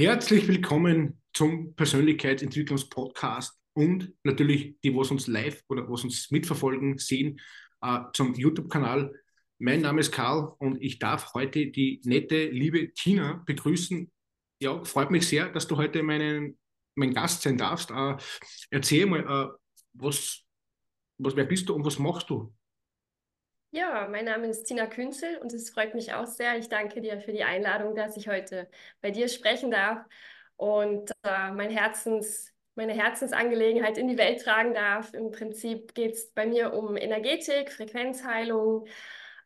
Herzlich willkommen zum Persönlichkeitsentwicklungspodcast und natürlich die, was uns live oder was uns mitverfolgen, sehen, äh, zum YouTube-Kanal. Mein Name ist Karl und ich darf heute die nette, liebe Tina begrüßen. Ja, freut mich sehr, dass du heute meinen, mein Gast sein darfst. Äh, erzähl mal, äh, was, was, wer bist du und was machst du? Ja, mein Name ist Tina Künzel und es freut mich auch sehr. Ich danke dir für die Einladung, dass ich heute bei dir sprechen darf und äh, mein Herzens, meine Herzensangelegenheit in die Welt tragen darf. Im Prinzip geht es bei mir um Energetik, Frequenzheilung,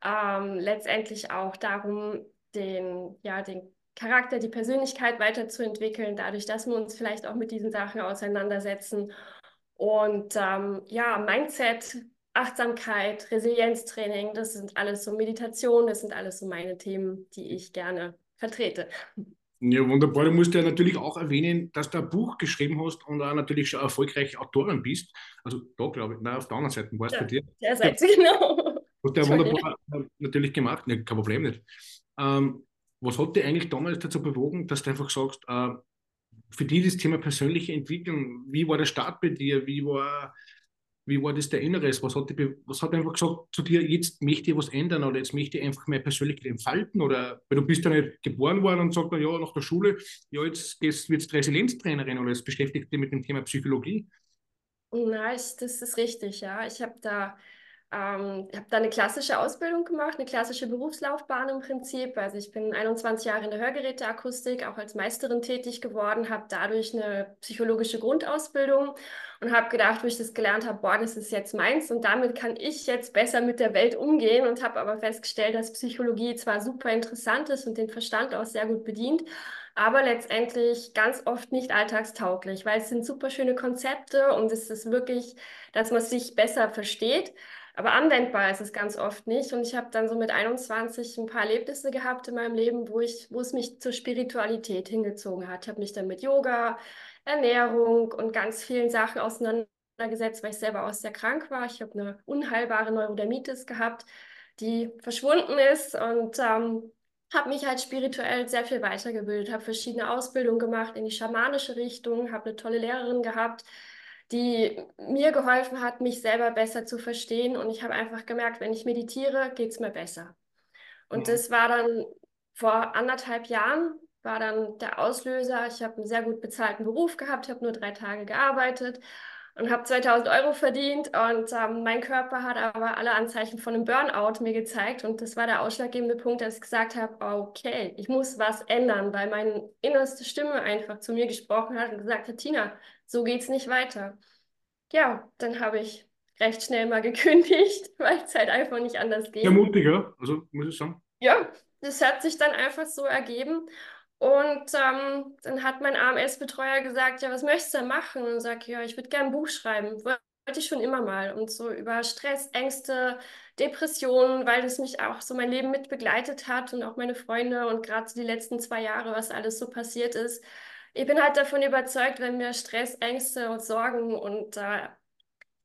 ähm, letztendlich auch darum, den, ja, den Charakter, die Persönlichkeit weiterzuentwickeln, dadurch, dass wir uns vielleicht auch mit diesen Sachen auseinandersetzen. Und ähm, ja, Mindset Achtsamkeit, Resilienztraining, das sind alles so Meditation, das sind alles so meine Themen, die ich gerne vertrete. Ja, wunderbar. Du musst ja natürlich auch erwähnen, dass du ein Buch geschrieben hast und auch natürlich schon erfolgreiche Autorin bist. Also da glaube ich, nein, auf der anderen Seite war es ja, bei dir. Der Seite, ja. genau. Hast du ja wunderbar äh, natürlich gemacht. Nee, kein Problem nicht. Ähm, was hat dich eigentlich damals dazu bewogen, dass du einfach sagst, äh, für dich das Thema persönliche Entwicklung, wie war der Start bei dir? Wie war wie war das der Inneres? Was hat, die, was hat einfach gesagt zu dir, jetzt möchte ich was ändern oder jetzt möchte ich einfach meine Persönlichkeit entfalten? Oder weil du bist ja nicht geboren worden und sagst, ja, nach der Schule, ja, jetzt wirst du Resilienztrainerin oder jetzt beschäftigt dich mit dem Thema Psychologie. Nein, das ist richtig, ja. Ich habe da ähm, habe da eine klassische Ausbildung gemacht, eine klassische Berufslaufbahn im Prinzip. Also ich bin 21 Jahre in der Hörgeräteakustik, auch als Meisterin tätig geworden, habe dadurch eine psychologische Grundausbildung und habe gedacht, wo ich das gelernt habe, boah, das ist jetzt meins und damit kann ich jetzt besser mit der Welt umgehen und habe aber festgestellt, dass Psychologie zwar super interessant ist und den Verstand auch sehr gut bedient, aber letztendlich ganz oft nicht alltagstauglich, weil es sind super schöne Konzepte und es ist wirklich, dass man sich besser versteht. Aber anwendbar ist es ganz oft nicht. Und ich habe dann so mit 21 ein paar Erlebnisse gehabt in meinem Leben, wo, ich, wo es mich zur Spiritualität hingezogen hat. Ich habe mich dann mit Yoga, Ernährung und ganz vielen Sachen auseinandergesetzt, weil ich selber auch sehr krank war. Ich habe eine unheilbare Neurodermitis gehabt, die verschwunden ist und ähm, habe mich halt spirituell sehr viel weitergebildet, habe verschiedene Ausbildungen gemacht in die schamanische Richtung, habe eine tolle Lehrerin gehabt, die mir geholfen hat, mich selber besser zu verstehen. Und ich habe einfach gemerkt, wenn ich meditiere, geht es mir besser. Und ja. das war dann vor anderthalb Jahren, war dann der Auslöser. Ich habe einen sehr gut bezahlten Beruf gehabt, habe nur drei Tage gearbeitet und habe 2000 Euro verdient. Und ähm, mein Körper hat aber alle Anzeichen von einem Burnout mir gezeigt. Und das war der ausschlaggebende Punkt, dass ich gesagt habe, okay, ich muss was ändern, weil meine innerste Stimme einfach zu mir gesprochen hat und gesagt hat, Tina, so geht es nicht weiter. Ja, dann habe ich recht schnell mal gekündigt, weil es halt einfach nicht anders geht. Ja, mutiger, also muss ich sagen. Ja, das hat sich dann einfach so ergeben. Und ähm, dann hat mein AMS-Betreuer gesagt, ja, was möchtest du denn machen? Und sage, ja, ich würde gerne ein Buch schreiben. Wollte ich schon immer mal. Und so über Stress, Ängste, Depressionen, weil das mich auch so mein Leben mit begleitet hat und auch meine Freunde und gerade so die letzten zwei Jahre, was alles so passiert ist, ich bin halt davon überzeugt, wenn wir Stress, Ängste und Sorgen und äh,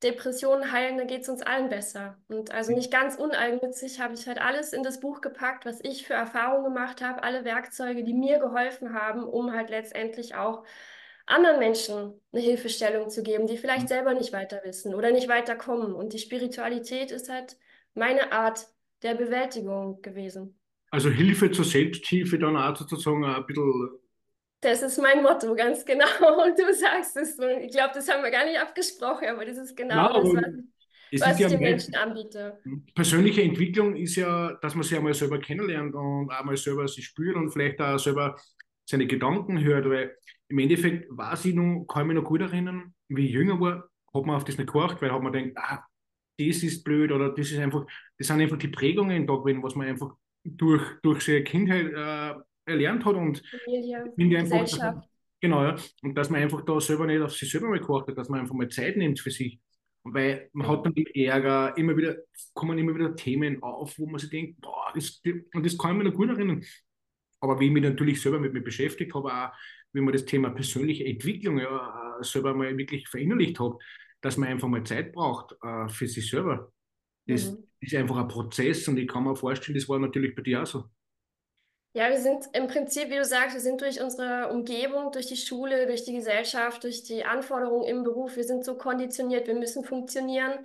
Depressionen heilen, dann geht es uns allen besser. Und also nicht ganz uneigennützig habe ich halt alles in das Buch gepackt, was ich für Erfahrungen gemacht habe, alle Werkzeuge, die mir geholfen haben, um halt letztendlich auch anderen Menschen eine Hilfestellung zu geben, die vielleicht selber nicht weiter wissen oder nicht weiterkommen. Und die Spiritualität ist halt meine Art der Bewältigung gewesen. Also Hilfe zur Selbsthilfe, dann auch sozusagen ein bisschen das ist mein Motto, ganz genau. Und du sagst es. Und ich glaube, das haben wir gar nicht abgesprochen, aber das ist genau ja, das, was, ich, was ich ja den Menschen anbiete. Persönliche Entwicklung ist ja, dass man sich einmal selber kennenlernt und einmal selber sich spürt und vielleicht auch selber seine Gedanken hört. Weil im Endeffekt war ich noch, kann ich mich noch gut erinnern, wie ich jünger war, hat man auf das nicht geachtet, weil hat man denkt, ah, das ist blöd oder das ist einfach, das sind einfach die Prägungen da gewesen, was man einfach durch, durch seine Kindheit äh, erlernt hat und Familie, einfach, Gesellschaft. genau, ja. Und dass man einfach da selber nicht auf sich selber mal geachtet, dass man einfach mal Zeit nimmt für sich. Weil man hat dann Ärger, immer wieder, kommen immer wieder Themen auf, wo man sich denkt, boah, das, und das kann ich mir noch gut erinnern. Aber wie ich mich natürlich selber mit mir beschäftigt habe, auch wie man das Thema persönliche Entwicklung ja selber mal wirklich verinnerlicht hat, dass man einfach mal Zeit braucht äh, für sich selber. Das mhm. ist einfach ein Prozess und ich kann mir vorstellen, das war natürlich bei dir auch so. Ja, wir sind im Prinzip, wie du sagst, wir sind durch unsere Umgebung, durch die Schule, durch die Gesellschaft, durch die Anforderungen im Beruf, wir sind so konditioniert, wir müssen funktionieren,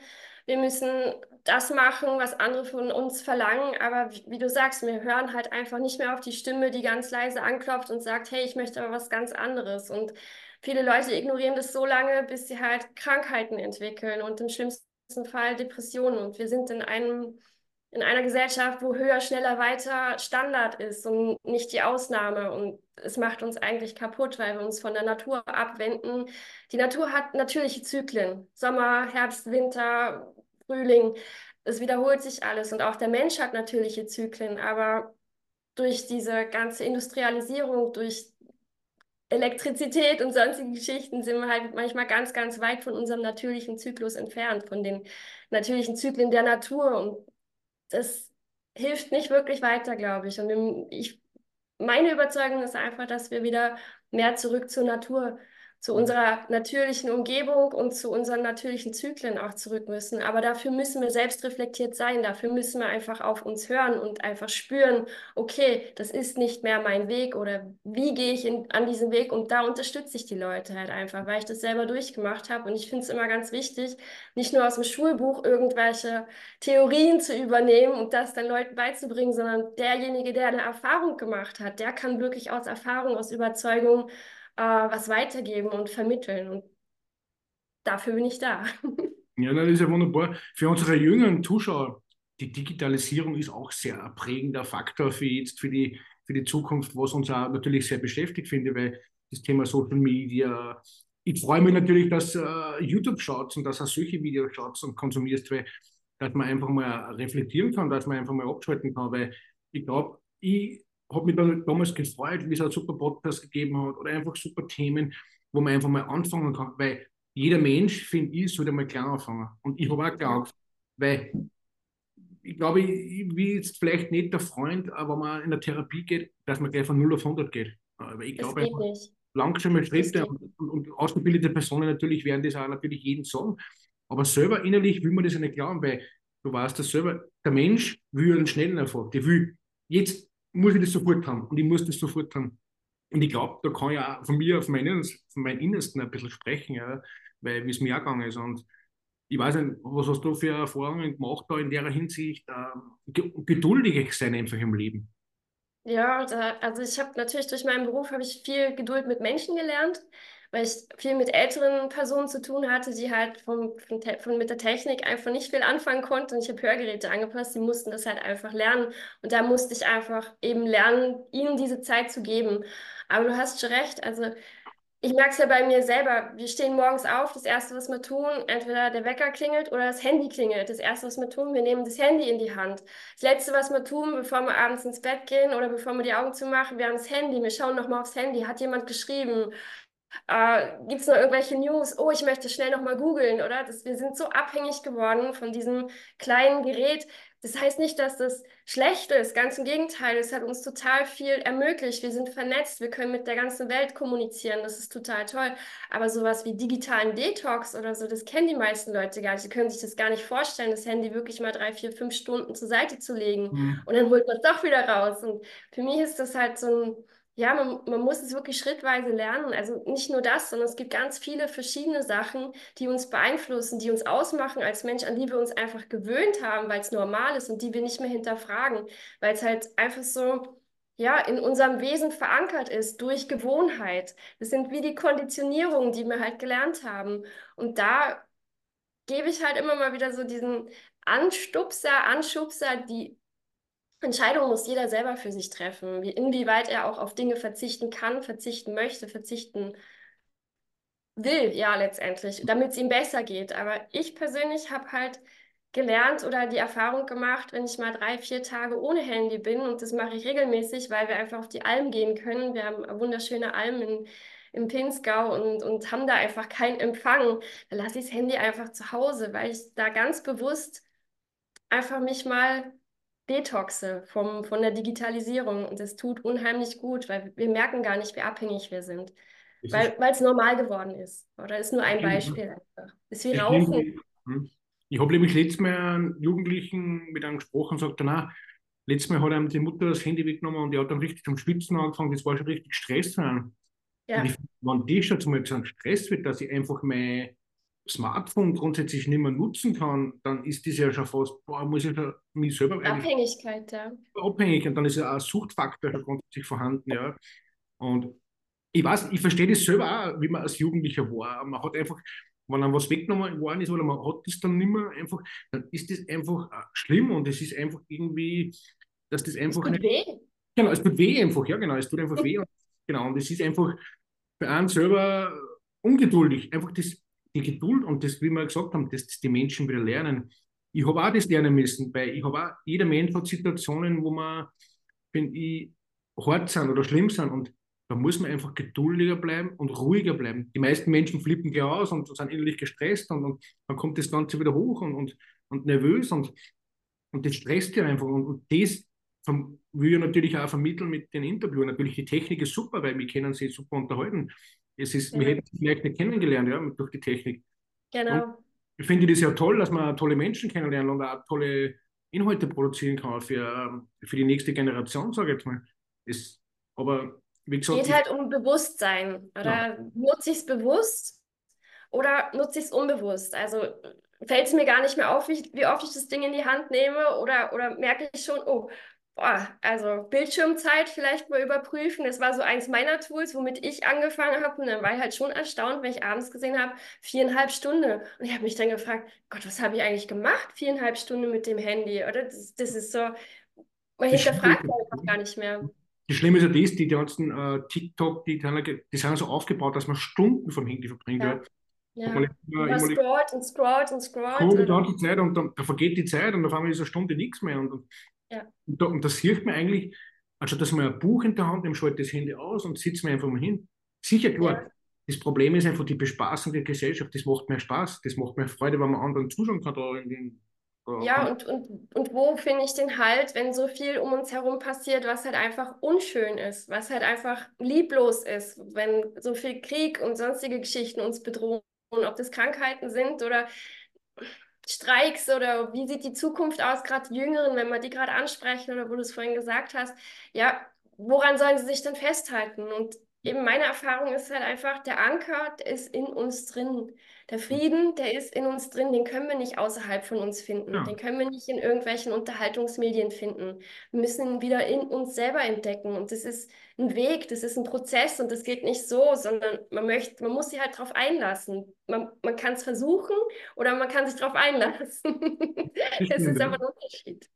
wir müssen das machen, was andere von uns verlangen. Aber wie, du sagst, wir hören halt einfach nicht mehr auf die Stimme, die ganz leise anklopft und sagt, hey, ich möchte aber was ganz anderes. Und viele Leute ignorieren das so lange, bis sie halt Krankheiten entwickeln und im schlimmsten Fall Depressionen. Und wir sind in einem in einer Gesellschaft, wo höher, schneller, weiter Standard ist und nicht die Ausnahme. Und es macht uns eigentlich kaputt, weil wir uns von der Natur abwenden. Die Natur hat natürliche Zyklen. Sommer, Herbst, Winter, Frühling. Es wiederholt sich alles. Und auch der Mensch hat natürliche Zyklen. Aber durch diese ganze Industrialisierung, durch Elektrizität und sonstige Geschichten sind wir halt manchmal ganz, ganz weit von unserem natürlichen Zyklus entfernt, von den natürlichen Zyklen der Natur. Und das hilft nicht wirklich weiter, glaube ich. Und ich, meine Überzeugung ist einfach, dass wir wieder mehr zurück zur Natur zu unserer natürlichen Umgebung und zu unseren natürlichen Zyklen auch zurück müssen. Aber dafür müssen wir selbst reflektiert sein. Dafür müssen wir einfach auf uns hören und einfach spüren, okay, das ist nicht mehr mein Weg oder wie gehe ich in, an diesen Weg? Und da unterstütze ich die Leute halt einfach, weil ich das selber durchgemacht habe. Und ich finde es immer ganz wichtig, nicht nur aus dem Schulbuch irgendwelche Theorien zu übernehmen und das dann Leuten beizubringen, sondern derjenige, der eine Erfahrung gemacht hat, der kann wirklich aus Erfahrung, aus Überzeugung äh, was weitergeben und vermitteln. Und dafür bin ich da. Ja, das ist ja wunderbar. Für unsere jüngeren Zuschauer, die Digitalisierung ist auch sehr ein prägender Faktor für jetzt, für die, für die Zukunft, was uns auch natürlich sehr beschäftigt, finde, weil das Thema Social Media, ich freue mich natürlich, dass uh, YouTube schaut und dass er solche Videos schaut und konsumierst, weil dass man einfach mal reflektieren kann, dass man einfach mal abschalten kann, weil ich glaube, ich habe mich damals gefreut, wie es einen super Podcast gegeben hat oder einfach super Themen, wo man einfach mal anfangen kann, weil jeder Mensch, finde ich, sollte mal klein anfangen. Und ich habe auch klein angefangen, weil ich glaube, ich bin jetzt vielleicht nicht der Freund, wenn man in der Therapie geht, dass man gleich von 0 auf 100 geht. Aber ich glaube langsame Schritte und, und, und, ausgebildete Personen natürlich werden das auch natürlich jeden sagen. Aber selber innerlich will man das ja nicht glauben, weil du weißt das selber, der Mensch will einen schnellen Erfolg. Der will jetzt muss ich das sofort haben und ich muss das sofort haben. Und ich glaube, da kann ich auch von mir, von meinem, von meinem Innersten ein bisschen sprechen, ja, weil wie es mir auch gegangen ist. Und ich weiß nicht, was hast du für Erfahrungen gemacht da in der Hinsicht? Äh, geduldig sein einfach im Leben. Ja, da, also ich habe natürlich durch meinen Beruf ich viel Geduld mit Menschen gelernt weil ich viel mit älteren Personen zu tun hatte, die halt vom, von, von, mit der Technik einfach nicht viel anfangen konnten. Und ich habe Hörgeräte angepasst, die mussten das halt einfach lernen. Und da musste ich einfach eben lernen, ihnen diese Zeit zu geben. Aber du hast schon recht, also ich merke es ja bei mir selber. Wir stehen morgens auf, das Erste, was wir tun, entweder der Wecker klingelt oder das Handy klingelt. Das Erste, was wir tun, wir nehmen das Handy in die Hand. Das Letzte, was wir tun, bevor wir abends ins Bett gehen oder bevor wir die Augen zumachen, wir haben das Handy, wir schauen nochmal aufs Handy. Hat jemand geschrieben? Äh, Gibt es noch irgendwelche News? Oh, ich möchte schnell nochmal googeln, oder? Das, wir sind so abhängig geworden von diesem kleinen Gerät. Das heißt nicht, dass das schlecht ist. Ganz im Gegenteil, es hat uns total viel ermöglicht. Wir sind vernetzt, wir können mit der ganzen Welt kommunizieren. Das ist total toll. Aber sowas wie digitalen Detox oder so, das kennen die meisten Leute gar nicht. Die können sich das gar nicht vorstellen, das Handy wirklich mal drei, vier, fünf Stunden zur Seite zu legen. Mhm. Und dann holt man es doch wieder raus. Und für mich ist das halt so ein ja, man, man muss es wirklich schrittweise lernen. Also nicht nur das, sondern es gibt ganz viele verschiedene Sachen, die uns beeinflussen, die uns ausmachen als Mensch, an die wir uns einfach gewöhnt haben, weil es normal ist und die wir nicht mehr hinterfragen, weil es halt einfach so, ja, in unserem Wesen verankert ist durch Gewohnheit. Das sind wie die Konditionierungen, die wir halt gelernt haben. Und da gebe ich halt immer mal wieder so diesen Anstupser, Anschubser, die Entscheidung muss jeder selber für sich treffen, wie, inwieweit er auch auf Dinge verzichten kann, verzichten möchte, verzichten will, ja, letztendlich, damit es ihm besser geht. Aber ich persönlich habe halt gelernt oder die Erfahrung gemacht, wenn ich mal drei, vier Tage ohne Handy bin, und das mache ich regelmäßig, weil wir einfach auf die Alm gehen können. Wir haben wunderschöne Almen in, im Pinzgau und, und haben da einfach keinen Empfang. Da lasse ich das Handy einfach zu Hause, weil ich da ganz bewusst einfach mich mal detoxe vom, von der Digitalisierung. Und das tut unheimlich gut, weil wir merken gar nicht, wie abhängig wir sind. Es weil es normal geworden ist. Oder ist nur ein Beispiel einfach. Ist wie Rauchen. Hm. Ich habe nämlich letztes Mal einen Jugendlichen mit einem gesprochen und sagte, na, letztes Mal hat einem die Mutter das Handy weggenommen und die hat dann richtig zum Schwitzen angefangen. Das war schon richtig Stress. Ja. Und ich, wenn das schon mal zu einem Stress wird, dass ich einfach mein Smartphone grundsätzlich nicht mehr nutzen kann, dann ist das ja schon fast, boah, muss ich ja mich selber Abhängigkeit, ja. Abhängig und dann ist ja auch ein Suchtfaktor schon grundsätzlich vorhanden, ja. Und ich weiß, ich verstehe das selber auch, wie man als Jugendlicher war. Man hat einfach, wenn einem was weggenommen worden ist oder man hat das dann nicht mehr einfach, dann ist das einfach äh, schlimm und es ist einfach irgendwie, dass das einfach. Es tut weh. Genau, es tut weh einfach, ja, genau, es tut einfach weh. Und, genau, und es ist einfach für einen selber ungeduldig. Einfach das, die Geduld und das, wie wir gesagt haben, dass, dass die Menschen wieder lernen. Ich habe auch das lernen müssen, weil ich habe jeder Mensch hat Situationen, wo man, wenn ich, hart sind oder schlimm sind und da muss man einfach geduldiger bleiben und ruhiger bleiben. Die meisten Menschen flippen gleich aus und sind innerlich gestresst und, und dann kommt das Ganze wieder hoch und, und, und nervös und, und das stresst ja einfach. Und, und das will ich natürlich auch vermitteln mit den Interviews. Natürlich, die Technik ist super, weil wir können sie super unterhalten. Es ist, ja. Wir hätten sie vielleicht nicht kennengelernt, ja, durch die Technik. Genau. Und ich finde das ja toll, dass man tolle Menschen kennenlernen und auch tolle Inhalte produzieren kann für, für die nächste Generation, sage ich jetzt mal. Es, aber wie gesagt, geht halt um Bewusstsein. Oder ja. nutze ich es bewusst oder nutze ich es unbewusst? Also fällt es mir gar nicht mehr auf, wie, wie, oft ich das Ding in die Hand nehme oder, oder merke ich schon, oh, boah, also Bildschirmzeit vielleicht mal überprüfen. Das war so eins meiner Tools, womit ich angefangen habe. Und dann war ich halt schon erstaunt, wenn ich abends gesehen habe, viereinhalb Stunden. Und ich habe mich dann gefragt, Gott, was habe ich eigentlich gemacht? Viereinhalb Stunden mit dem Handy, oder? Das, das ist so, man hinterfragt einfach gar nicht mehr. Das Schlimme ist ja das, die ganzen äh, TikTok, die, die sind so aufgebaut, dass man Stunden vom Handy verbringt. Ja. Ja. Man, immer, scrollt und scrollt und scrollt. Scrollt die ganze Zeit und dann da vergeht die Zeit und auf einmal ist eine Stunde nichts mehr. Und, und, ja. und, da, und das hilft mir eigentlich, anstatt dass man ein Buch in der Hand nimmt, schalte das Handy aus und sitzt mir einfach mal hin. Sicher, klar, ja. das Problem ist einfach die Bespaßung der Gesellschaft. Das macht mir Spaß, das macht mir Freude, wenn man anderen zuschauen kann. Da in den, ja, und, und, und wo finde ich den Halt, wenn so viel um uns herum passiert, was halt einfach unschön ist, was halt einfach lieblos ist, wenn so viel Krieg und sonstige Geschichten uns bedrohen, ob das Krankheiten sind oder Streiks oder wie sieht die Zukunft aus, gerade Jüngeren, wenn wir die gerade ansprechen oder wo du es vorhin gesagt hast, ja, woran sollen sie sich denn festhalten? Und eben meine Erfahrung ist halt einfach, der Anker der ist in uns drin. Der Frieden, der ist in uns drin, den können wir nicht außerhalb von uns finden. Ja. Den können wir nicht in irgendwelchen Unterhaltungsmedien finden. Wir müssen ihn wieder in uns selber entdecken. Und das ist ein Weg, das ist ein Prozess und das geht nicht so, sondern man möchte, man muss sich halt darauf einlassen. Man, man kann es versuchen oder man kann sich darauf einlassen. das ist aber ein Unterschied.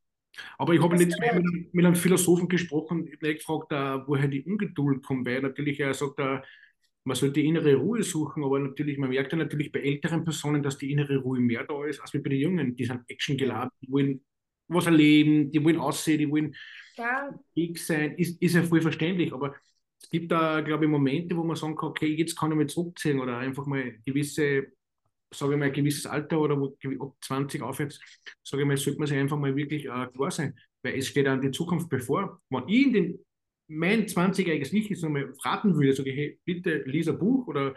Aber ich habe nicht mit, mit, einem Philosophen gesprochen, ich habe gefragt, uh, woher die Ungeduld kommt, weil natürlich er sagt, uh, man sollte die innere Ruhe suchen, aber natürlich, man merkt ja natürlich bei älteren Personen, dass die innere Ruhe mehr da ist, als bei den Jungen. Die sind actiongeladen, die wollen was erleben, die wollen aussehen, die wollen ja. sein, ist, ist ja voll verständlich, aber es gibt da, glaube ich, Momente, wo man sagen kann, okay, jetzt kann ich mich zurückziehen oder einfach mal gewisse sage ich mal, ein gewisses Alter oder wo, ab 20 aufwärts, sage ich mal, sollte man sich einfach mal wirklich äh, klar sein, weil es steht an die Zukunft bevor. Wenn ich in den, mein 20-jähriges Ich jetzt nochmal raten würde, sage ich, hey, bitte lies ein Buch oder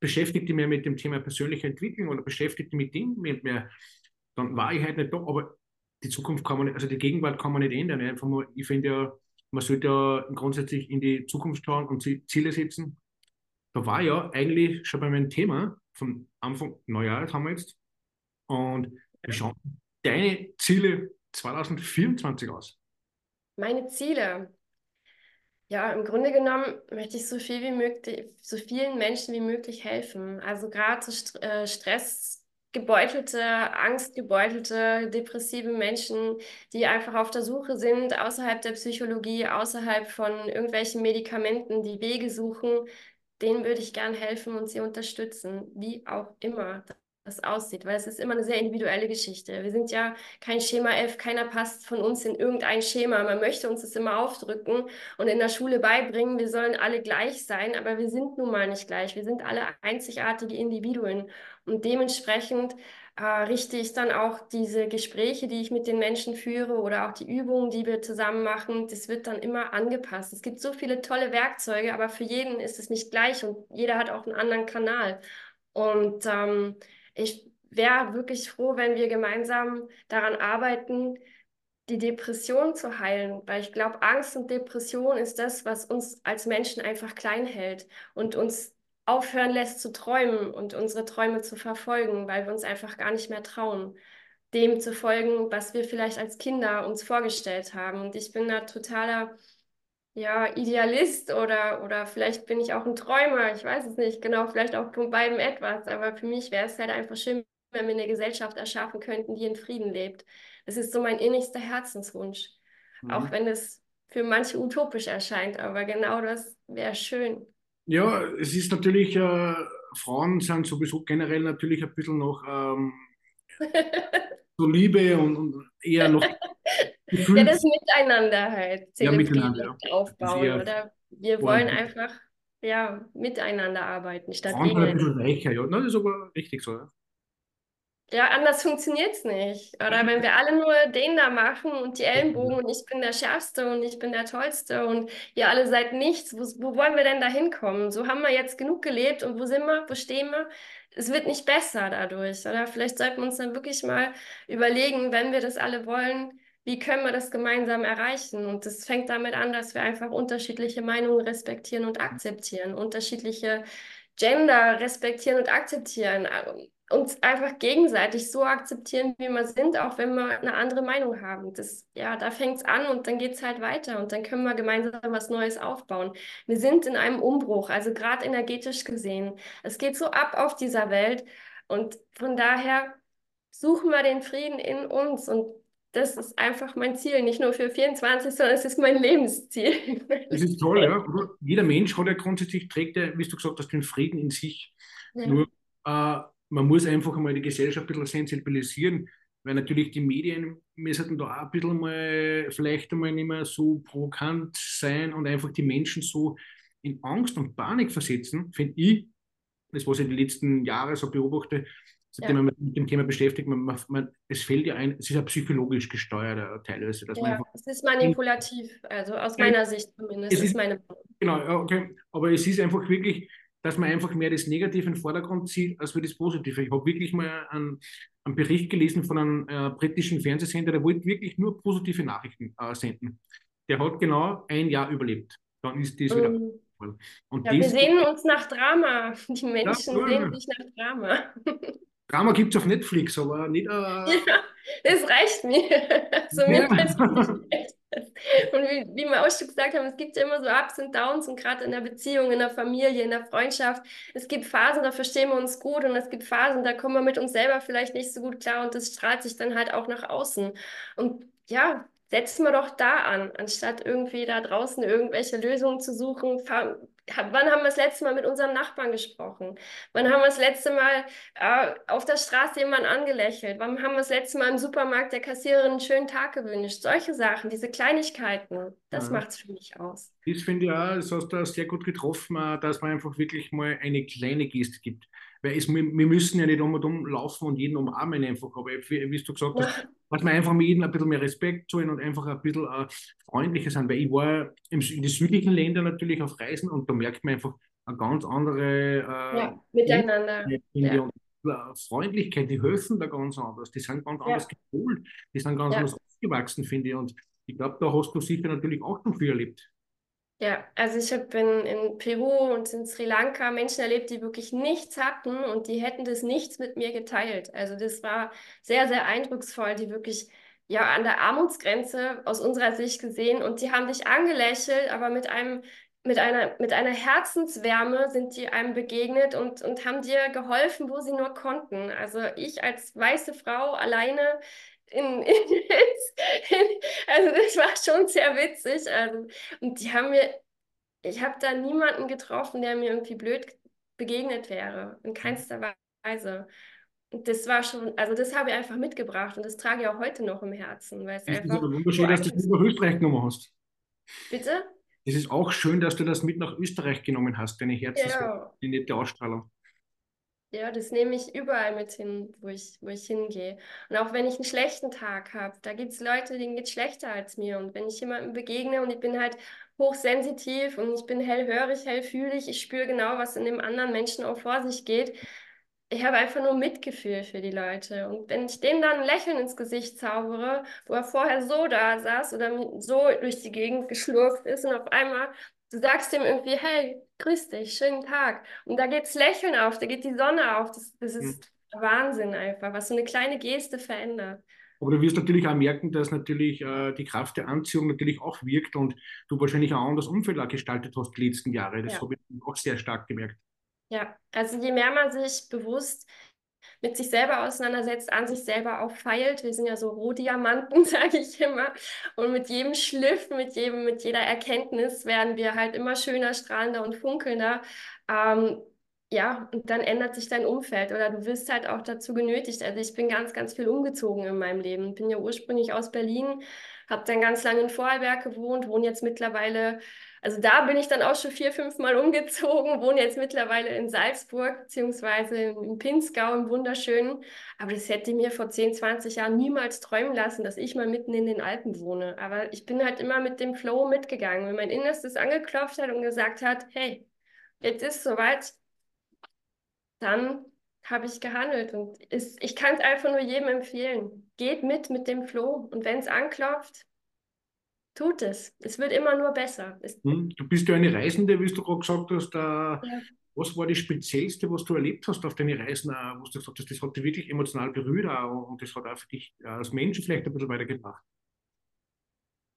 beschäftige dich mehr mit dem Thema persönliche Entwicklung oder beschäftige dich mit dem mehr, dann war ich halt nicht da, aber die Zukunft kann man nicht, also die Gegenwart kann man nicht ändern. Einfach nur, ich finde ja, man sollte ja grundsätzlich in die Zukunft schauen und Ziele setzen. Da war ja eigentlich schon bei meinem Thema, vom Anfang Neujahr haben wir jetzt. Und wie schauen deine Ziele 2024 aus? Meine Ziele. Ja, im Grunde genommen möchte ich so viel wie möglich, so vielen Menschen wie möglich helfen. Also gerade so St äh, stressgebeutelte, angstgebeutelte, depressive Menschen, die einfach auf der Suche sind, außerhalb der Psychologie, außerhalb von irgendwelchen Medikamenten, die Wege suchen, denen würde ich gern helfen und sie unterstützen, wie auch immer das aussieht, weil es ist immer eine sehr individuelle Geschichte. Wir sind ja kein Schema F, keiner passt von uns in irgendein Schema. Man möchte uns das immer aufdrücken und in der Schule beibringen, wir sollen alle gleich sein, aber wir sind nun mal nicht gleich. Wir sind alle einzigartige Individuen und dementsprechend äh, richte ich dann auch diese Gespräche, die ich mit den Menschen führe oder auch die Übungen, die wir zusammen machen, das wird dann immer angepasst. Es gibt so viele tolle Werkzeuge, aber für jeden ist es nicht gleich und jeder hat auch einen anderen Kanal. Und ähm, ich wäre wirklich froh, wenn wir gemeinsam daran arbeiten, die Depression zu heilen, weil ich glaube, Angst und Depression ist das, was uns als Menschen einfach klein hält und uns aufhören lässt zu träumen und unsere Träume zu verfolgen, weil wir uns einfach gar nicht mehr trauen, dem zu folgen, was wir vielleicht als Kinder uns vorgestellt haben. Und ich bin da totaler ja, Idealist oder, oder vielleicht bin ich auch ein Träumer, ich weiß es nicht genau, vielleicht auch von beidem etwas, aber für mich wäre es halt einfach schön, wenn wir eine Gesellschaft erschaffen könnten, die in Frieden lebt. Das ist so mein innigster Herzenswunsch, mhm. auch wenn es für manche utopisch erscheint, aber genau das wäre schön. Ja, es ist natürlich, äh, Frauen sind sowieso generell natürlich ein bisschen noch ähm, so Liebe und, und eher noch Gefühl. Ja, das Miteinander halt ja, miteinander, ja. aufbauen, oder? Wir wollen einfach ja, miteinander arbeiten, statt Frauen gegen. Ein bisschen weicher, ja. das ist aber richtig so, ja. Ja, anders funktioniert es nicht. Oder wenn wir alle nur den da machen und die Ellenbogen und ich bin der Schärfste und ich bin der Tollste und ihr alle seid nichts, wo, wo wollen wir denn da hinkommen? So haben wir jetzt genug gelebt und wo sind wir, wo stehen wir? Es wird nicht besser dadurch. Oder vielleicht sollten wir uns dann wirklich mal überlegen, wenn wir das alle wollen, wie können wir das gemeinsam erreichen? Und das fängt damit an, dass wir einfach unterschiedliche Meinungen respektieren und akzeptieren, unterschiedliche Gender respektieren und akzeptieren, uns einfach gegenseitig so akzeptieren, wie wir sind, auch wenn wir eine andere Meinung haben. Das, ja, da fängt es an und dann geht es halt weiter und dann können wir gemeinsam was Neues aufbauen. Wir sind in einem Umbruch, also gerade energetisch gesehen. Es geht so ab auf dieser Welt und von daher suchen wir den Frieden in uns und das ist einfach mein Ziel, nicht nur für 24, sondern es ist mein Lebensziel. Das ist toll, ja. Jeder Mensch hat ja grundsätzlich, trägt ja, wie du gesagt hast, den Frieden in sich. Ja. Nur äh, man muss einfach einmal die Gesellschaft ein bisschen sensibilisieren, weil natürlich die Medien müssen da auch ein bisschen mal vielleicht einmal nicht mehr so provokant sein und einfach die Menschen so in Angst und Panik versetzen, finde ich, das was ich die letzten Jahre so beobachte, seitdem ja. man mit dem Thema beschäftigt, man, man, man, es fällt ja ein, es ist ja psychologisch gesteuert teilweise. Dass ja, es ist manipulativ, also aus meiner Sicht zumindest. Es ist, meine genau, okay, aber es ist einfach wirklich, dass man einfach mehr das Negative in den Vordergrund zieht, als für das Positive. Ich habe wirklich mal einen, einen, Bericht gelesen von einem äh, britischen Fernsehsender, der wollte wirklich nur positive Nachrichten äh, senden. Der hat genau ein Jahr überlebt. Dann ist das wieder. Ähm, Und ja, wir sehen uns nach Drama. Die Menschen ja, sehen sich nach Drama. Drama gibt es auf Netflix, aber nicht. Äh... Ja, das reicht mir. so mir Und wie, wie wir auch schon gesagt haben, es gibt ja immer so Ups und Downs und gerade in der Beziehung, in der Familie, in der Freundschaft. Es gibt Phasen, da verstehen wir uns gut und es gibt Phasen, da kommen wir mit uns selber vielleicht nicht so gut klar und das strahlt sich dann halt auch nach außen. Und ja, setzen wir doch da an, anstatt irgendwie da draußen irgendwelche Lösungen zu suchen. Wann haben wir das letzte Mal mit unseren Nachbarn gesprochen? Wann haben wir das letzte Mal äh, auf der Straße jemanden angelächelt? Wann haben wir das letzte Mal im Supermarkt der Kassiererin einen schönen Tag gewünscht? Solche Sachen, diese Kleinigkeiten, das ja. macht es für mich aus. Ich finde ja, das hast du sehr gut getroffen, äh, dass man einfach wirklich mal eine kleine Geste gibt. Weil es, wir, wir müssen ja nicht um und um laufen und jeden umarmen einfach, aber wie du gesagt hast, dass wir einfach mit jedem ein bisschen mehr Respekt zahlen und einfach ein bisschen äh, freundlicher sind. Weil ich war im, in den südlichen Ländern natürlich auf Reisen und da merkt man einfach eine ganz andere äh, ja, Miteinander. Ja. Freundlichkeit, die helfen da ganz anders, die sind ganz ja. anders gepolt, die sind ganz anders aufgewachsen, finde ich. Und ich glaube, da hast du sicher natürlich auch schon viel erlebt. Ja, also ich habe in, in Peru und in Sri Lanka Menschen erlebt, die wirklich nichts hatten und die hätten das nichts mit mir geteilt. Also das war sehr, sehr eindrucksvoll, die wirklich ja an der Armutsgrenze aus unserer Sicht gesehen und die haben dich angelächelt, aber mit einem mit einer, mit einer Herzenswärme sind die einem begegnet und, und haben dir geholfen, wo sie nur konnten. Also ich als weiße Frau alleine in, in, in, also das war schon sehr witzig. Also, und die haben mir, ich habe da niemanden getroffen, der mir irgendwie blöd begegnet wäre, in keinster Weise. Und das war schon, also das habe ich einfach mitgebracht und das trage ich auch heute noch im Herzen. Weil es ist einfach aber wunderschön, dass du das über Österreich genommen hast. Bitte? Es ist auch schön, dass du das mit nach Österreich genommen hast, deine Herzens, ja. die nette Ausstrahlung. Ja, das nehme ich überall mit hin, wo ich, wo ich hingehe. Und auch wenn ich einen schlechten Tag habe, da gibt es Leute, denen geht es schlechter als mir. Und wenn ich jemandem begegne und ich bin halt hochsensitiv und ich bin hellhörig, hellfühlig, ich spüre genau, was in dem anderen Menschen auch vor sich geht, ich habe einfach nur Mitgefühl für die Leute. Und wenn ich denen dann ein Lächeln ins Gesicht zaubere, wo er vorher so da saß oder so durch die Gegend geschlurft ist und auf einmal, du sagst ihm irgendwie, hey, grüß dich, schönen Tag. Und da geht's Lächeln auf, da geht die Sonne auf. Das, das ist hm. Wahnsinn einfach, was so eine kleine Geste verändert. Aber du wirst natürlich auch merken, dass natürlich äh, die Kraft der Anziehung natürlich auch wirkt und du wahrscheinlich auch anders Umfeld auch gestaltet hast die letzten Jahre. Das ja. habe ich auch sehr stark gemerkt. Ja, also je mehr man sich bewusst mit sich selber auseinandersetzt, an sich selber auch feilt. Wir sind ja so Rohdiamanten, sage ich immer. Und mit jedem Schliff, mit jedem, mit jeder Erkenntnis werden wir halt immer schöner, strahlender und funkelnder. Ähm, ja, und dann ändert sich dein Umfeld oder du wirst halt auch dazu genötigt. Also ich bin ganz, ganz viel umgezogen in meinem Leben. Bin ja ursprünglich aus Berlin, habe dann ganz lange in Vorarlberg gewohnt, wohne jetzt mittlerweile also da bin ich dann auch schon vier, fünf Mal umgezogen, wohne jetzt mittlerweile in Salzburg, beziehungsweise im Pinzgau, im Wunderschönen. Aber das hätte mir vor 10, 20 Jahren niemals träumen lassen, dass ich mal mitten in den Alpen wohne. Aber ich bin halt immer mit dem Flow mitgegangen. Wenn mein Innerstes angeklopft hat und gesagt hat, hey, jetzt ist soweit, dann habe ich gehandelt. Und ist, ich kann es einfach nur jedem empfehlen. Geht mit mit dem Flow. Und wenn es anklopft, Tut es. Es wird immer nur besser. Hm, du bist ja eine Reisende, wie du gerade gesagt hast. Ja. Was war das Speziellste, was du erlebt hast auf deinen Reisen, äh, wo du gesagt hast, das hat dich wirklich emotional berührt und das hat auch für dich äh, als Mensch vielleicht ein bisschen weitergebracht?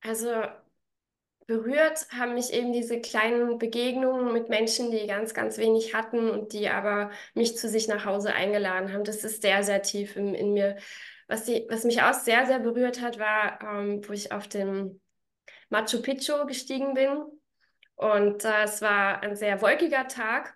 Also berührt haben mich eben diese kleinen Begegnungen mit Menschen, die ganz, ganz wenig hatten und die aber mich zu sich nach Hause eingeladen haben. Das ist sehr, sehr tief in, in mir. Was, die, was mich auch sehr, sehr berührt hat, war, ähm, wo ich auf dem Machu Picchu gestiegen bin. Und äh, es war ein sehr wolkiger Tag.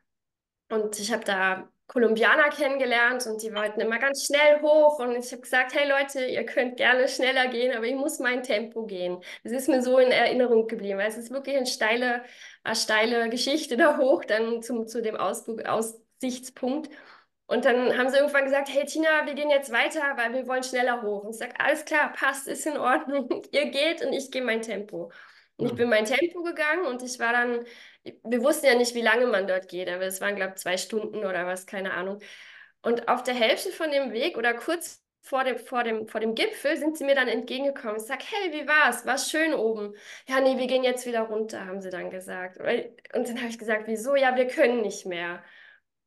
Und ich habe da Kolumbianer kennengelernt und die wollten immer ganz schnell hoch. Und ich habe gesagt, hey Leute, ihr könnt gerne schneller gehen, aber ich muss mein Tempo gehen. Das ist mir so in Erinnerung geblieben, weil es ist wirklich eine steile, eine steile Geschichte da hoch, dann zum, zu dem Ausflug, Aussichtspunkt. Und dann haben sie irgendwann gesagt, hey Tina, wir gehen jetzt weiter, weil wir wollen schneller hoch. Und ich sage, alles klar, passt, ist in Ordnung. Ihr geht und ich gehe mein Tempo. Und ja. ich bin mein Tempo gegangen und ich war dann, wir wussten ja nicht, wie lange man dort geht, aber es waren, glaube ich, zwei Stunden oder was, keine Ahnung. Und auf der Hälfte von dem Weg oder kurz vor dem, vor dem, vor dem Gipfel sind sie mir dann entgegengekommen. Ich sage, hey, wie war's? War's schön oben? Ja, nee, wir gehen jetzt wieder runter, haben sie dann gesagt. Und dann habe ich gesagt, wieso? Ja, wir können nicht mehr.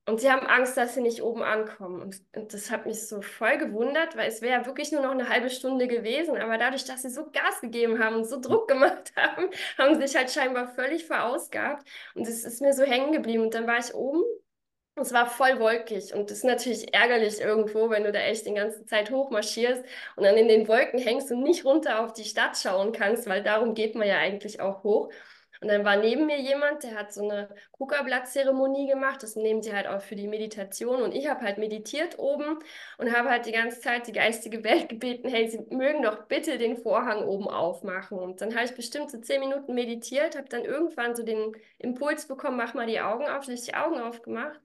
Und sie haben Angst, dass sie nicht oben ankommen. Und, und das hat mich so voll gewundert, weil es wäre wirklich nur noch eine halbe Stunde gewesen. Aber dadurch, dass sie so Gas gegeben haben und so Druck gemacht haben, haben sie sich halt scheinbar völlig verausgabt. Und es ist mir so hängen geblieben. Und dann war ich oben. Und es war voll wolkig. Und das ist natürlich ärgerlich irgendwo, wenn du da echt die ganze Zeit hochmarschierst und dann in den Wolken hängst und nicht runter auf die Stadt schauen kannst, weil darum geht man ja eigentlich auch hoch. Und dann war neben mir jemand, der hat so eine Kuka-Blatt-Zeremonie gemacht. Das nehmen sie halt auch für die Meditation. Und ich habe halt meditiert oben und habe halt die ganze Zeit die geistige Welt gebeten, hey, sie mögen doch bitte den Vorhang oben aufmachen. Und dann habe ich bestimmt so zehn Minuten meditiert, habe dann irgendwann so den Impuls bekommen, mach mal die Augen auf, ich die Augen aufgemacht.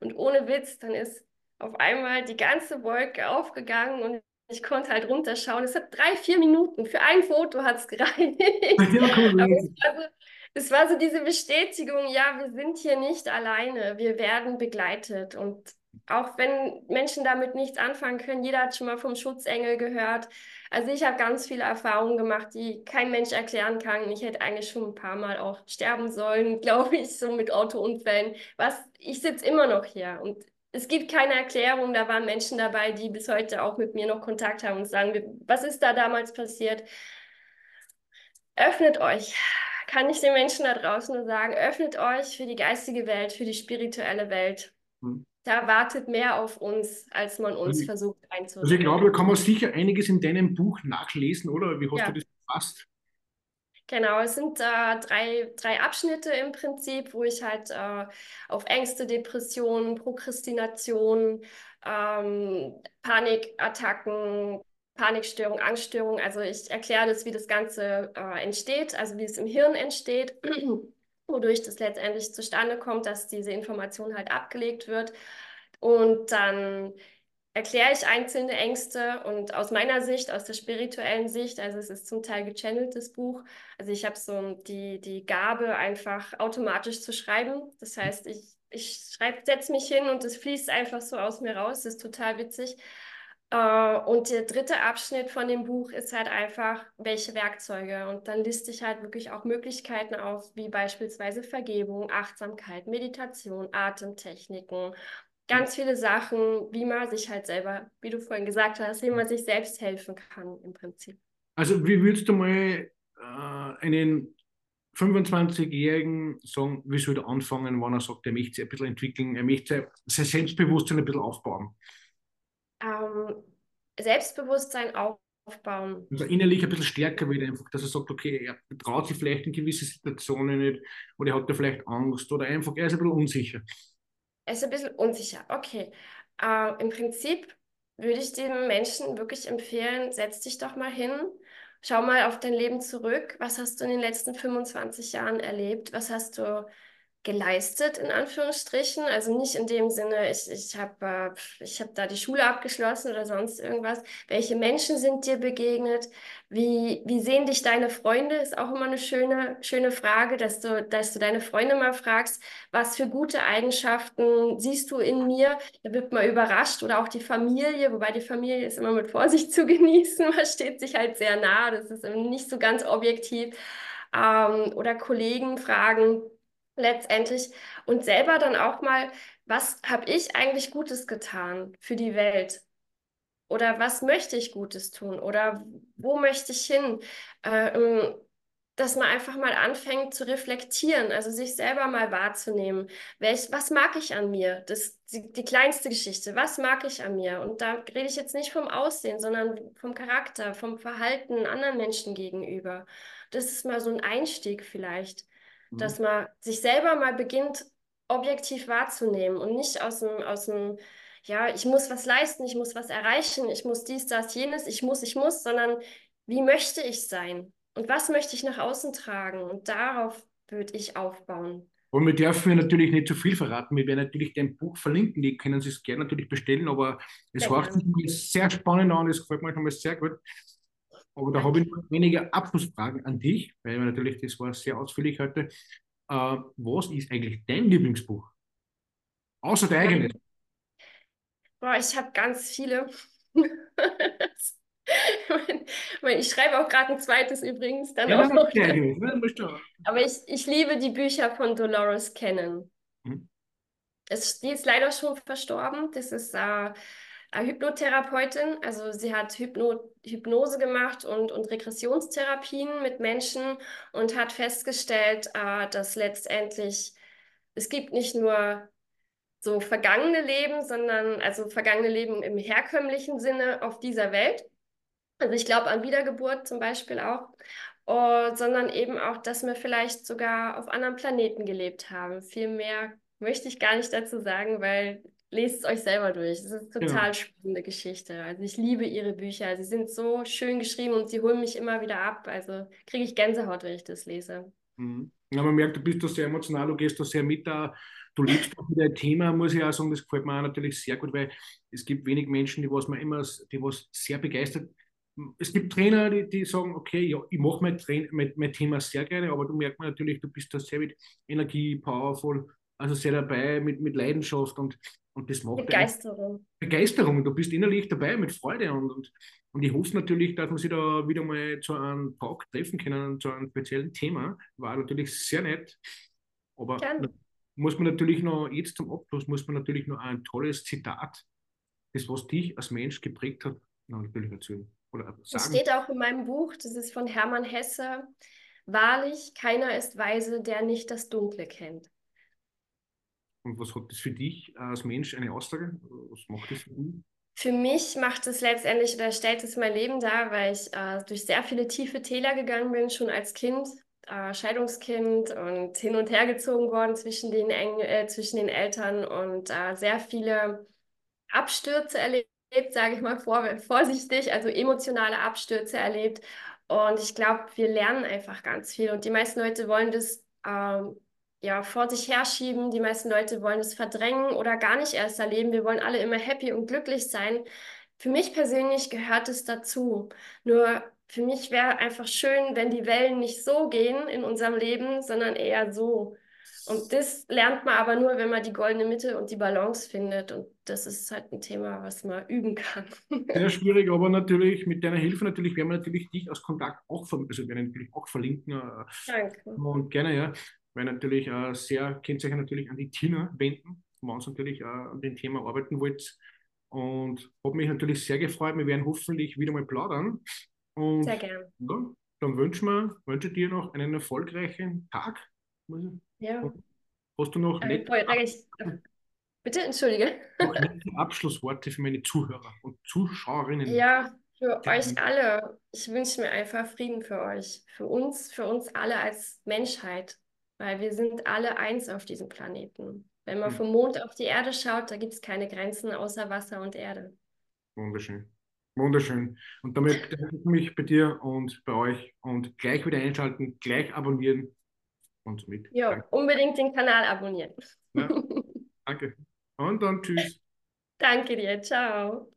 Und ohne Witz, dann ist auf einmal die ganze Wolke aufgegangen und ich konnte halt runterschauen. Es hat drei, vier Minuten. Für ein Foto hat es gereicht. Aber es war, es war so diese Bestätigung, ja, wir sind hier nicht alleine. Wir werden begleitet. Und auch wenn Menschen damit nichts anfangen können, jeder hat schon mal vom Schutzengel gehört. Also ich habe ganz viele Erfahrungen gemacht, die kein Mensch erklären kann. Ich hätte eigentlich schon ein paar Mal auch sterben sollen, glaube ich, so mit Autounfällen. Was, ich sitze immer noch hier und es gibt keine Erklärung. Da waren Menschen dabei, die bis heute auch mit mir noch Kontakt haben und sagen, was ist da damals passiert? Öffnet euch. Kann ich den Menschen da draußen nur sagen, öffnet euch für die geistige Welt, für die spirituelle Welt. Hm. Da wartet mehr auf uns, als man uns also, versucht einzubringen. Also ich glaube, da kann man sicher einiges in deinem Buch nachlesen, oder? Wie hast ja. du das gefasst? Genau, es sind äh, drei, drei Abschnitte im Prinzip, wo ich halt äh, auf Ängste, Depressionen, Prokrastination, ähm, Panikattacken, Panikstörung, Angststörung, also ich erkläre das, wie das Ganze äh, entsteht, also wie es im Hirn entsteht, wodurch das letztendlich zustande kommt, dass diese Information halt abgelegt wird. Und dann erkläre ich einzelne Ängste und aus meiner Sicht, aus der spirituellen Sicht, also es ist zum Teil gechanneltes Buch, also ich habe so die, die Gabe, einfach automatisch zu schreiben. Das heißt, ich ich setze mich hin und es fließt einfach so aus mir raus. Das ist total witzig. Äh, und der dritte Abschnitt von dem Buch ist halt einfach, welche Werkzeuge. Und dann liste ich halt wirklich auch Möglichkeiten auf, wie beispielsweise Vergebung, Achtsamkeit, Meditation, Atemtechniken, ganz viele Sachen, wie man sich halt selber, wie du vorhin gesagt hast, wie man sich selbst helfen kann im Prinzip. Also wie würdest du mal äh, einen 25-Jährigen sagen, wie soll er anfangen, wenn er sagt, er möchte sich ein bisschen entwickeln, er möchte sein Selbstbewusstsein ein bisschen aufbauen? Ähm, Selbstbewusstsein aufbauen. Also innerlich ein bisschen stärker wird einfach, dass er sagt, okay, er traut sich vielleicht in gewisse Situationen nicht oder er hat da vielleicht Angst oder einfach, er ist ein bisschen unsicher. Er ist ein bisschen unsicher, okay. Äh, Im Prinzip würde ich dem Menschen wirklich empfehlen, setz dich doch mal hin, Schau mal auf dein Leben zurück. Was hast du in den letzten 25 Jahren erlebt? Was hast du geleistet, in Anführungsstrichen. Also nicht in dem Sinne, ich, ich habe äh, hab da die Schule abgeschlossen oder sonst irgendwas. Welche Menschen sind dir begegnet? Wie, wie sehen dich deine Freunde? Ist auch immer eine schöne, schöne Frage, dass du, dass du deine Freunde mal fragst, was für gute Eigenschaften siehst du in mir? Da wird man überrascht oder auch die Familie, wobei die Familie ist immer mit Vorsicht zu genießen. Man steht sich halt sehr nah. Das ist nicht so ganz objektiv. Ähm, oder Kollegen fragen, letztendlich und selber dann auch mal, was habe ich eigentlich Gutes getan für die Welt? Oder was möchte ich Gutes tun? Oder wo möchte ich hin? Äh, dass man einfach mal anfängt zu reflektieren, also sich selber mal wahrzunehmen. Welch, was mag ich an mir? Das die, die kleinste Geschichte. Was mag ich an mir? Und da rede ich jetzt nicht vom Aussehen, sondern vom Charakter, vom Verhalten anderen Menschen gegenüber. Das ist mal so ein Einstieg vielleicht dass mhm. man sich selber mal beginnt, objektiv wahrzunehmen und nicht aus dem, aus dem, ja, ich muss was leisten, ich muss was erreichen, ich muss dies, das, jenes, ich muss, ich muss, sondern wie möchte ich sein und was möchte ich nach außen tragen und darauf würde ich aufbauen. Und wir dürfen natürlich nicht zu viel verraten. Wir werden natürlich dein Buch verlinken. Die können Sie es gerne natürlich bestellen, aber es war sehr spannend an. Es gefällt mir schon mal sehr gut. Aber da habe ich noch wenige Abschlussfragen an dich, weil natürlich das war sehr ausführlich heute. Äh, was ist eigentlich dein Lieblingsbuch? Außer der eigene. Boah, ich habe ganz viele. ich schreibe auch gerade ein zweites übrigens. Dann ja, auch noch. Aber ich, ich liebe die Bücher von Dolores Cannon. Hm. Es, die ist leider schon verstorben. Das ist äh, Hypnotherapeutin. Also sie hat Hypno Hypnose gemacht und, und Regressionstherapien mit Menschen und hat festgestellt, äh, dass letztendlich es gibt nicht nur so vergangene Leben, sondern also vergangene Leben im herkömmlichen Sinne auf dieser Welt. Also ich glaube an Wiedergeburt zum Beispiel auch. Uh, sondern eben auch, dass wir vielleicht sogar auf anderen Planeten gelebt haben. Viel mehr möchte ich gar nicht dazu sagen, weil lest es euch selber durch. Es ist eine total ja. Genau. spannende Geschichte. Also ich liebe ihre Bücher. Sie sind so schön geschrieben und sie holen mich immer wieder ab. Also kriege ich Gänsehaut, wenn ich das lese. Mhm. Ja, man merkt, du bist da sehr emotional, du gehst da sehr mit da. Du lebst auch mit dem Thema, muss ich auch sagen, das gefällt mir auch natürlich sehr gut, weil es gibt wenig Menschen, die was man immer, die was sehr begeistert. Es gibt Trainer, die, die sagen, okay, ja, ich mache mein, mein, mein Thema sehr gerne, aber du merkst natürlich, du bist da sehr mit Energie, powerful, also sehr dabei, mit, mit Leidenschaft und und das macht Begeisterung. Begeisterung. Du bist innerlich dabei mit Freude. Und, und, und ich hoffe natürlich, dass wir sich da wieder mal zu einem Talk treffen können, zu einem speziellen Thema. War natürlich sehr nett. Aber Gerne. muss man natürlich noch, jetzt zum Abschluss, muss man natürlich noch ein tolles Zitat, das, was dich als Mensch geprägt hat, natürlich erzählen. Oder sagen. Das steht auch in meinem Buch, das ist von Hermann Hesse. Wahrlich, keiner ist weise, der nicht das Dunkle kennt. Und was hat das für dich als Mensch eine Aussage? Was macht das für dich? Für mich macht es letztendlich oder stellt es mein Leben dar, weil ich äh, durch sehr viele tiefe Täler gegangen bin, schon als Kind, äh, Scheidungskind und hin und her gezogen worden zwischen den, Eng äh, zwischen den Eltern und äh, sehr viele Abstürze erlebt, sage ich mal vor vorsichtig, also emotionale Abstürze erlebt. Und ich glaube, wir lernen einfach ganz viel. Und die meisten Leute wollen das ähm, ja, vor sich herschieben. Die meisten Leute wollen es verdrängen oder gar nicht erst erleben. Wir wollen alle immer happy und glücklich sein. Für mich persönlich gehört es dazu. Nur für mich wäre einfach schön, wenn die Wellen nicht so gehen in unserem Leben, sondern eher so. Und das lernt man aber nur, wenn man die goldene Mitte und die Balance findet. Und das ist halt ein Thema, was man üben kann. Sehr schwierig, aber natürlich mit deiner Hilfe natürlich werden wir natürlich dich als Kontakt auch, also werden natürlich auch verlinken. Äh, Danke. Und gerne, ja. Weil natürlich äh, sehr kennzeichnen natürlich an die Tina wenden, wenn ihr natürlich äh, an dem Thema arbeiten wollt. Und habe mich natürlich sehr gefreut. Wir werden hoffentlich wieder mal plaudern. Und sehr gerne. Ja, dann wünsche wir, wünsche dir noch einen erfolgreichen Tag. Ja. Hast du noch äh, Bitte, entschuldige. Noch Abschlussworte für meine Zuhörer und Zuschauerinnen. Ja, für euch alle. Ich wünsche mir einfach Frieden für euch, für uns, für uns alle als Menschheit, weil wir sind alle eins auf diesem Planeten. Wenn man hm. vom Mond auf die Erde schaut, da gibt es keine Grenzen außer Wasser und Erde. Wunderschön. Wunderschön. Und damit bedanke ich mich bei dir und bei euch und gleich wieder einschalten, gleich abonnieren und mit. Ja, unbedingt den Kanal abonnieren. Ja, danke. Und dann tschüss. Danke dir. Ciao.